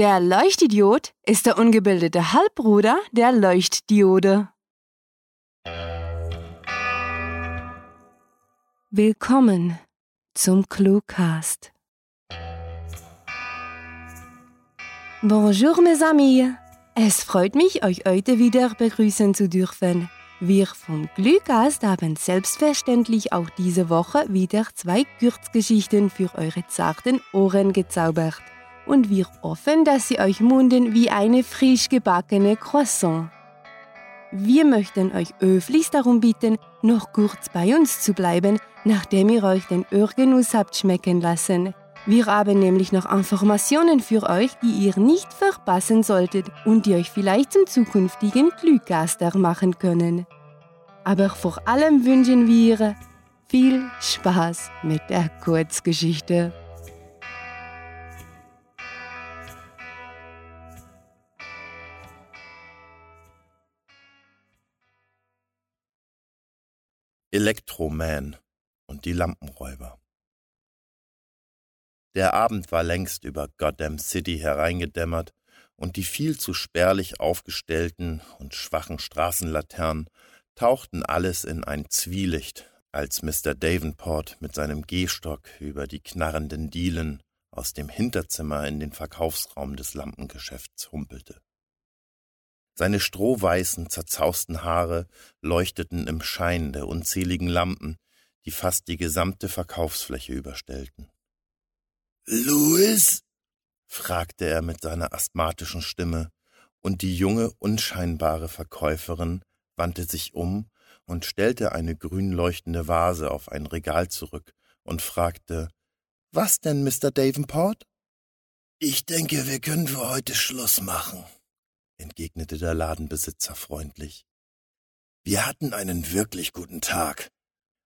Der Leuchtidiot ist der ungebildete Halbbruder der Leuchtdiode. Willkommen zum Cluecast. Bonjour mes amis. Es freut mich, euch heute wieder begrüßen zu dürfen. Wir vom Glückast haben selbstverständlich auch diese Woche wieder zwei Kurzgeschichten für eure zarten Ohren gezaubert. Und wir hoffen, dass sie euch munden wie eine frisch gebackene Croissant. Wir möchten euch höflichst darum bitten, noch kurz bei uns zu bleiben, nachdem ihr euch den Örgenuss habt schmecken lassen. Wir haben nämlich noch Informationen für euch, die ihr nicht verpassen solltet und die euch vielleicht zum zukünftigen Glückgaster machen können. Aber vor allem wünschen wir viel Spaß mit der Kurzgeschichte. Elektroman und die Lampenräuber. Der Abend war längst über Goddam City hereingedämmert, und die viel zu spärlich aufgestellten und schwachen Straßenlaternen tauchten alles in ein Zwielicht, als Mr. Davenport mit seinem Gehstock über die knarrenden Dielen aus dem Hinterzimmer in den Verkaufsraum des Lampengeschäfts humpelte. Seine strohweißen, zerzausten Haare leuchteten im Schein der unzähligen Lampen, die fast die gesamte Verkaufsfläche überstellten. Louis? fragte er mit seiner asthmatischen Stimme, und die junge, unscheinbare Verkäuferin wandte sich um und stellte eine grün leuchtende Vase auf ein Regal zurück und fragte Was denn, Mr. Davenport? Ich denke, wir können für heute Schluss machen, entgegnete der Ladenbesitzer freundlich. Wir hatten einen wirklich guten Tag,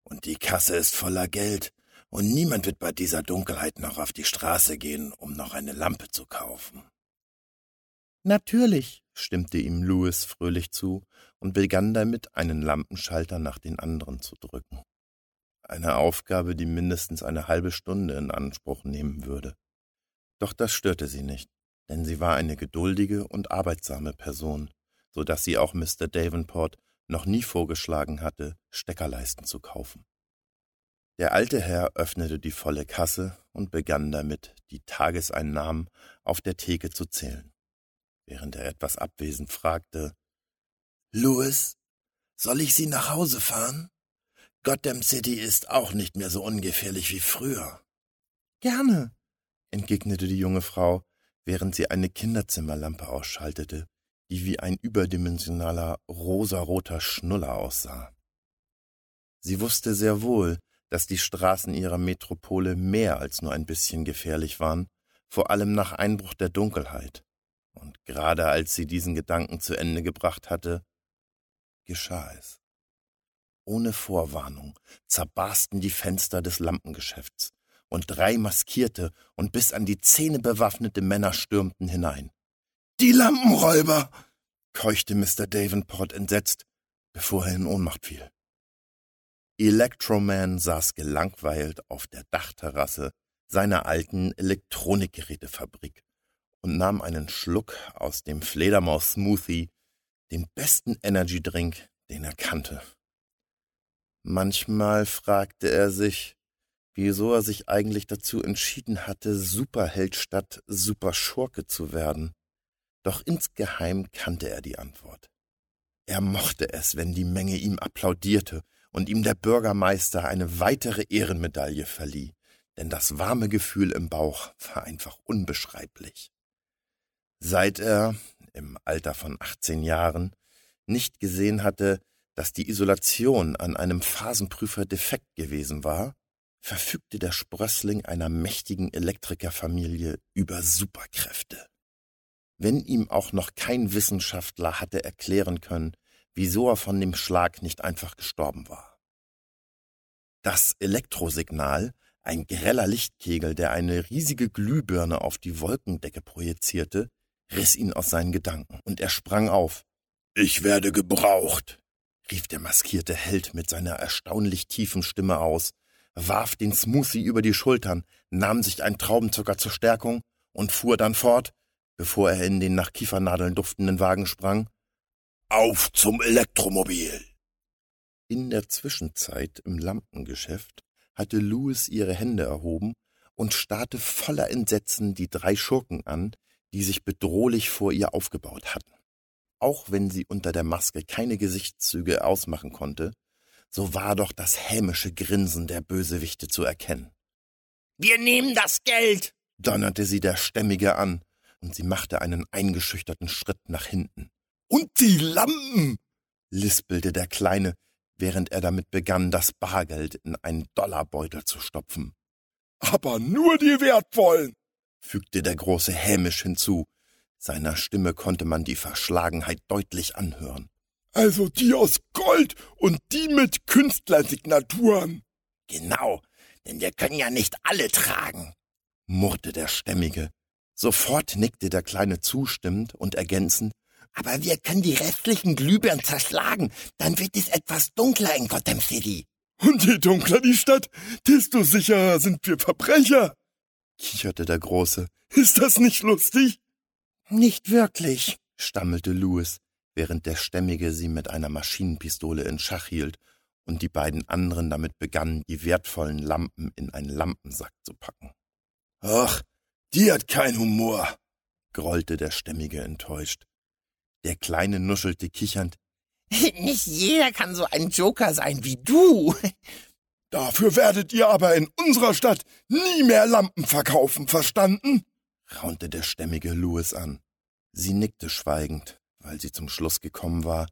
und die Kasse ist voller Geld, und niemand wird bei dieser Dunkelheit noch auf die Straße gehen, um noch eine Lampe zu kaufen. Natürlich, stimmte ihm Louis fröhlich zu und begann damit, einen Lampenschalter nach den anderen zu drücken. Eine Aufgabe, die mindestens eine halbe Stunde in Anspruch nehmen würde. Doch das störte sie nicht, denn sie war eine geduldige und arbeitsame Person, so dass sie auch Mr. Davenport noch nie vorgeschlagen hatte, Steckerleisten zu kaufen. Der alte Herr öffnete die volle Kasse und begann damit, die Tageseinnahmen auf der Theke zu zählen, während er etwas abwesend fragte Louis, soll ich Sie nach Hause fahren? Gotham City ist auch nicht mehr so ungefährlich wie früher. Gerne, entgegnete die junge Frau, während sie eine Kinderzimmerlampe ausschaltete, die wie ein überdimensionaler rosaroter Schnuller aussah. Sie wusste sehr wohl, dass die Straßen ihrer Metropole mehr als nur ein bisschen gefährlich waren, vor allem nach Einbruch der Dunkelheit. Und gerade als sie diesen Gedanken zu Ende gebracht hatte, geschah es. Ohne Vorwarnung zerbarsten die Fenster des Lampengeschäfts, und drei maskierte und bis an die Zähne bewaffnete Männer stürmten hinein. Die Lampenräuber! keuchte Mr. Davenport entsetzt, bevor er in Ohnmacht fiel. Electroman saß gelangweilt auf der Dachterrasse seiner alten Elektronikgerätefabrik und nahm einen Schluck aus dem Fledermaus-Smoothie, dem besten Energydrink, den er kannte. Manchmal fragte er sich, wieso er sich eigentlich dazu entschieden hatte, Superheld statt Superschurke zu werden. Doch insgeheim kannte er die Antwort. Er mochte es, wenn die Menge ihm applaudierte und ihm der Bürgermeister eine weitere Ehrenmedaille verlieh, denn das warme Gefühl im Bauch war einfach unbeschreiblich. Seit er, im Alter von 18 Jahren, nicht gesehen hatte, dass die Isolation an einem Phasenprüfer defekt gewesen war, verfügte der Sprössling einer mächtigen Elektrikerfamilie über Superkräfte. Wenn ihm auch noch kein Wissenschaftler hatte erklären können, wieso er von dem Schlag nicht einfach gestorben war. Das Elektrosignal, ein greller Lichtkegel, der eine riesige Glühbirne auf die Wolkendecke projizierte, riss ihn aus seinen Gedanken, und er sprang auf. Ich werde gebraucht, rief der maskierte Held mit seiner erstaunlich tiefen Stimme aus, warf den Smoothie über die Schultern, nahm sich ein Traubenzucker zur Stärkung und fuhr dann fort. bevor er in den nach Kiefernadeln duftenden Wagen sprang. Auf zum Elektromobil! In der Zwischenzeit im Lampengeschäft hatte Louis ihre Hände erhoben und starrte voller Entsetzen die drei Schurken an, die sich bedrohlich vor ihr aufgebaut hatten. Auch wenn sie unter der Maske keine Gesichtszüge ausmachen konnte, so war doch das hämische Grinsen der Bösewichte zu erkennen. Wir nehmen das Geld, donnerte sie der Stämmige an, und sie machte einen eingeschüchterten Schritt nach hinten. Und die Lampen, lispelte der Kleine, während er damit begann, das Bargeld in einen Dollarbeutel zu stopfen. Aber nur die wertvollen, fügte der Große hämisch hinzu. Seiner Stimme konnte man die Verschlagenheit deutlich anhören. Also die aus Gold und die mit Künstlersignaturen. Genau, denn wir können ja nicht alle tragen, murrte der Stämmige. Sofort nickte der Kleine zustimmend und ergänzend, aber wir können die restlichen Glühbirnen zerschlagen. Dann wird es etwas dunkler in Gotham City. Und je dunkler die Stadt, desto sicherer sind wir Verbrecher, kicherte der Große. Ist das nicht lustig? Nicht wirklich, stammelte Louis, während der Stämmige sie mit einer Maschinenpistole in Schach hielt und die beiden anderen damit begannen, die wertvollen Lampen in einen Lampensack zu packen. Ach, die hat kein Humor, grollte der Stämmige enttäuscht. Der Kleine nuschelte kichernd. Nicht jeder kann so ein Joker sein wie du. Dafür werdet ihr aber in unserer Stadt nie mehr Lampen verkaufen, verstanden? raunte der stämmige Louis an. Sie nickte schweigend, weil sie zum Schluss gekommen war,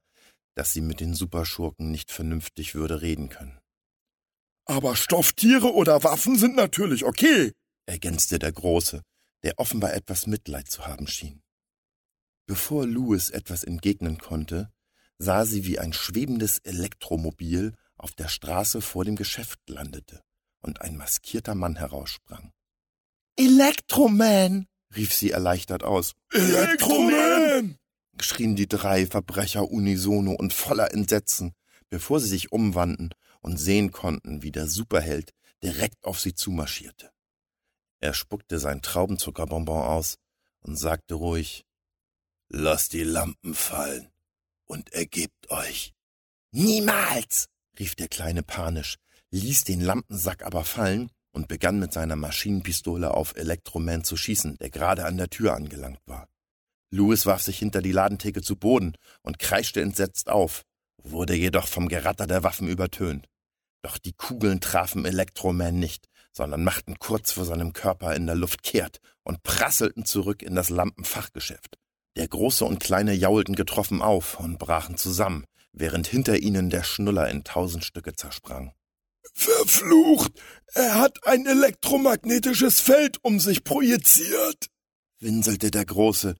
dass sie mit den Superschurken nicht vernünftig würde reden können. Aber Stofftiere oder Waffen sind natürlich okay, ergänzte der Große, der offenbar etwas Mitleid zu haben schien. Bevor Louis etwas entgegnen konnte, sah sie, wie ein schwebendes Elektromobil auf der Straße vor dem Geschäft landete und ein maskierter Mann heraussprang. Elektroman! rief sie erleichtert aus. Elektroman! Schrien die drei Verbrecher unisono und voller Entsetzen, bevor sie sich umwandten und sehen konnten, wie der Superheld direkt auf sie zumarschierte. Er spuckte sein Traubenzuckerbonbon aus und sagte ruhig Lasst die Lampen fallen und ergebt euch. Niemals! rief der Kleine panisch, ließ den Lampensack aber fallen und begann mit seiner Maschinenpistole auf Elektroman zu schießen, der gerade an der Tür angelangt war. Louis warf sich hinter die Ladentheke zu Boden und kreischte entsetzt auf, wurde jedoch vom Geratter der Waffen übertönt. Doch die Kugeln trafen Elektroman nicht, sondern machten kurz vor seinem Körper in der Luft kehrt und prasselten zurück in das Lampenfachgeschäft. Der Große und Kleine jaulten getroffen auf und brachen zusammen, während hinter ihnen der Schnuller in tausend Stücke zersprang. Verflucht! Er hat ein elektromagnetisches Feld um sich projiziert, winselte der Große,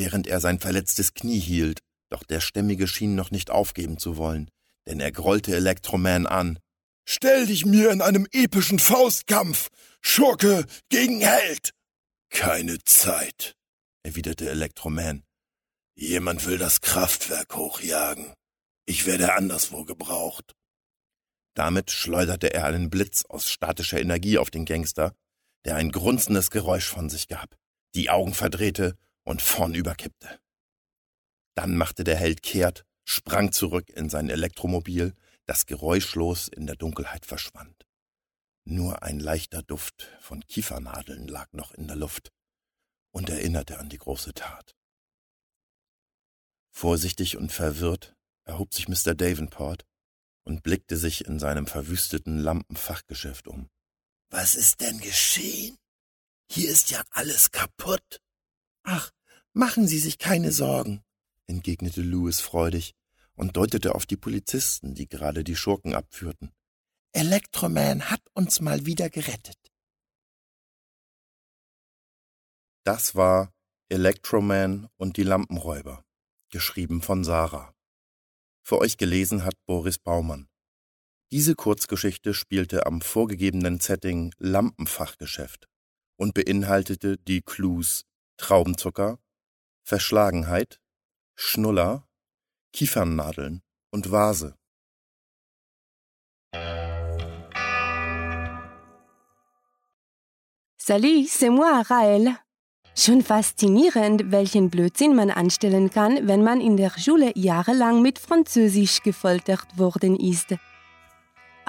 während er sein verletztes Knie hielt, doch der Stämmige schien noch nicht aufgeben zu wollen, denn er grollte Elektroman an. Stell dich mir in einem epischen Faustkampf, Schurke gegen Held! Keine Zeit, erwiderte Elektroman. Jemand will das Kraftwerk hochjagen. Ich werde anderswo gebraucht. Damit schleuderte er einen Blitz aus statischer Energie auf den Gangster, der ein grunzendes Geräusch von sich gab, die Augen verdrehte und vornüber kippte. Dann machte der Held kehrt, sprang zurück in sein Elektromobil, das geräuschlos in der Dunkelheit verschwand. Nur ein leichter Duft von Kiefernadeln lag noch in der Luft und erinnerte an die große Tat. Vorsichtig und verwirrt erhob sich Mr. Davenport und blickte sich in seinem verwüsteten Lampenfachgeschäft um. Was ist denn geschehen? Hier ist ja alles kaputt. Ach, machen Sie sich keine Sorgen, entgegnete Louis freudig und deutete auf die Polizisten, die gerade die Schurken abführten. Elektroman hat uns mal wieder gerettet. Das war Electroman und die Lampenräuber, geschrieben von Sarah. Für euch gelesen hat Boris Baumann. Diese Kurzgeschichte spielte am vorgegebenen Setting Lampenfachgeschäft und beinhaltete die Clues Traubenzucker, Verschlagenheit, Schnuller, Kiefernnadeln und Vase. Salut, c'est moi, Raël. Schon faszinierend, welchen Blödsinn man anstellen kann, wenn man in der Schule jahrelang mit Französisch gefoltert worden ist.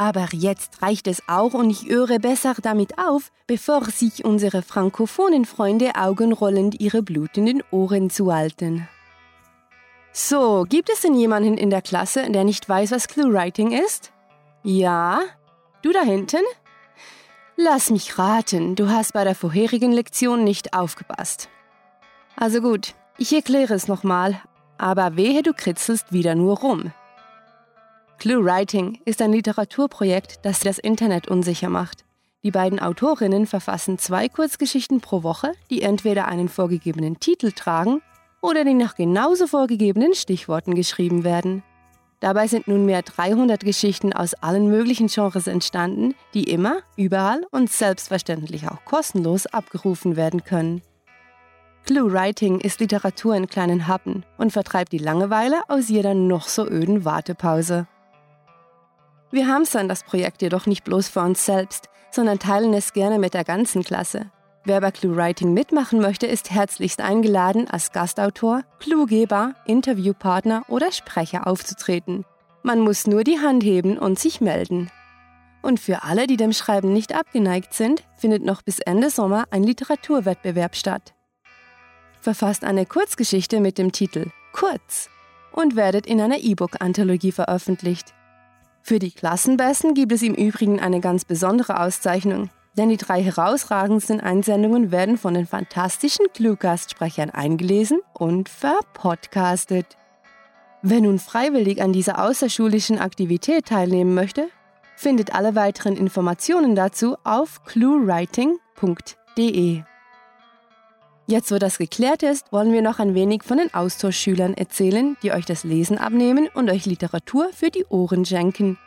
Aber jetzt reicht es auch und ich höre besser damit auf, bevor sich unsere frankophonen Freunde augenrollend ihre blutenden Ohren zuhalten. So, gibt es denn jemanden in der Klasse, der nicht weiß, was Clue-Writing ist? Ja? Du da hinten? Lass mich raten, du hast bei der vorherigen Lektion nicht aufgepasst. Also gut, ich erkläre es nochmal, aber wehe du kritzelst wieder nur rum. Clue Writing ist ein Literaturprojekt, das das Internet unsicher macht. Die beiden Autorinnen verfassen zwei Kurzgeschichten pro Woche, die entweder einen vorgegebenen Titel tragen oder die nach genauso vorgegebenen Stichworten geschrieben werden. Dabei sind nunmehr 300 Geschichten aus allen möglichen Genres entstanden, die immer, überall und selbstverständlich auch kostenlos abgerufen werden können. Clue Writing ist Literatur in kleinen Happen und vertreibt die Langeweile aus jeder noch so öden Wartepause. Wir hamstern das Projekt jedoch nicht bloß für uns selbst, sondern teilen es gerne mit der ganzen Klasse. Wer bei Clue Writing mitmachen möchte, ist herzlichst eingeladen, als Gastautor, Cluegeber, Interviewpartner oder Sprecher aufzutreten. Man muss nur die Hand heben und sich melden. Und für alle, die dem Schreiben nicht abgeneigt sind, findet noch bis Ende Sommer ein Literaturwettbewerb statt. Verfasst eine Kurzgeschichte mit dem Titel Kurz und werdet in einer E-Book-Anthologie veröffentlicht. Für die Klassenbesten gibt es im Übrigen eine ganz besondere Auszeichnung, denn die drei herausragendsten Einsendungen werden von den fantastischen Cluecast-Sprechern eingelesen und verpodcastet. Wer nun freiwillig an dieser außerschulischen Aktivität teilnehmen möchte, findet alle weiteren Informationen dazu auf cluewriting.de. Jetzt, wo das geklärt ist, wollen wir noch ein wenig von den Austauschschülern erzählen, die euch das Lesen abnehmen und euch Literatur für die Ohren schenken.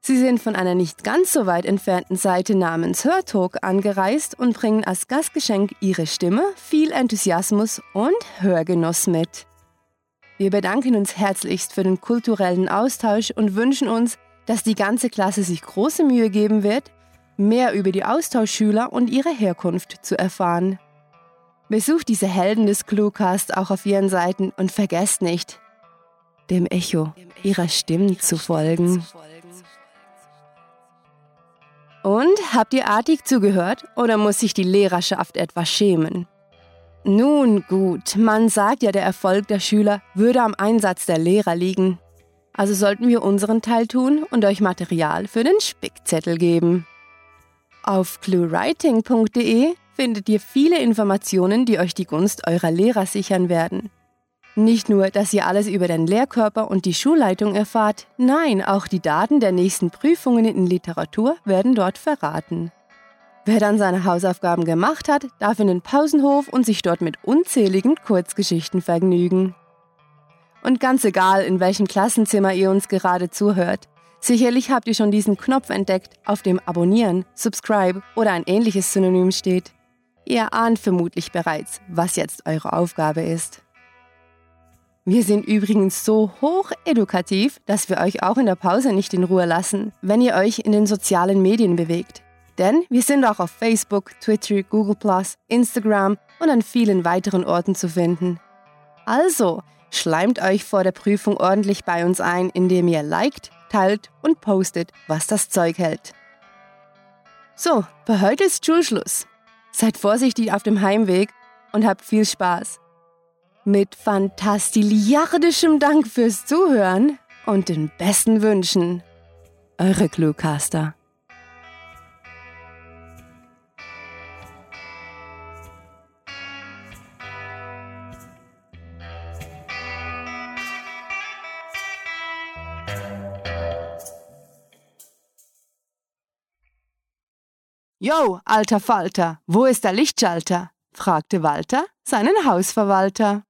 Sie sind von einer nicht ganz so weit entfernten Seite namens Hörtalk angereist und bringen als Gastgeschenk ihre Stimme, viel Enthusiasmus und Hörgenuss mit. Wir bedanken uns herzlichst für den kulturellen Austausch und wünschen uns, dass die ganze Klasse sich große Mühe geben wird, mehr über die Austauschschüler und ihre Herkunft zu erfahren. Besucht diese Helden des Cluecast auch auf ihren Seiten und vergesst nicht, dem Echo ihrer Stimmen zu folgen. Und habt ihr artig zugehört oder muss sich die Lehrerschaft etwas schämen? Nun gut, man sagt ja, der Erfolg der Schüler würde am Einsatz der Lehrer liegen. Also sollten wir unseren Teil tun und euch Material für den Spickzettel geben. Auf cluewriting.de findet ihr viele Informationen, die euch die Gunst eurer Lehrer sichern werden. Nicht nur, dass ihr alles über den Lehrkörper und die Schulleitung erfahrt, nein, auch die Daten der nächsten Prüfungen in Literatur werden dort verraten. Wer dann seine Hausaufgaben gemacht hat, darf in den Pausenhof und sich dort mit unzähligen Kurzgeschichten vergnügen. Und ganz egal, in welchem Klassenzimmer ihr uns gerade zuhört, sicherlich habt ihr schon diesen Knopf entdeckt, auf dem Abonnieren, Subscribe oder ein ähnliches Synonym steht. Ihr ahnt vermutlich bereits, was jetzt eure Aufgabe ist. Wir sind übrigens so hoch edukativ, dass wir euch auch in der Pause nicht in Ruhe lassen, wenn ihr euch in den sozialen Medien bewegt. Denn wir sind auch auf Facebook, Twitter, Google Instagram und an vielen weiteren Orten zu finden. Also, schleimt euch vor der Prüfung ordentlich bei uns ein, indem ihr liked, teilt und postet, was das Zeug hält. So, für heute ist Schulschluss. Seid vorsichtig auf dem Heimweg und habt viel Spaß. Mit fantastiliardischem Dank fürs Zuhören und den besten Wünschen. Eure Cluecaster. Jo, alter Falter, wo ist der Lichtschalter? fragte Walter seinen Hausverwalter.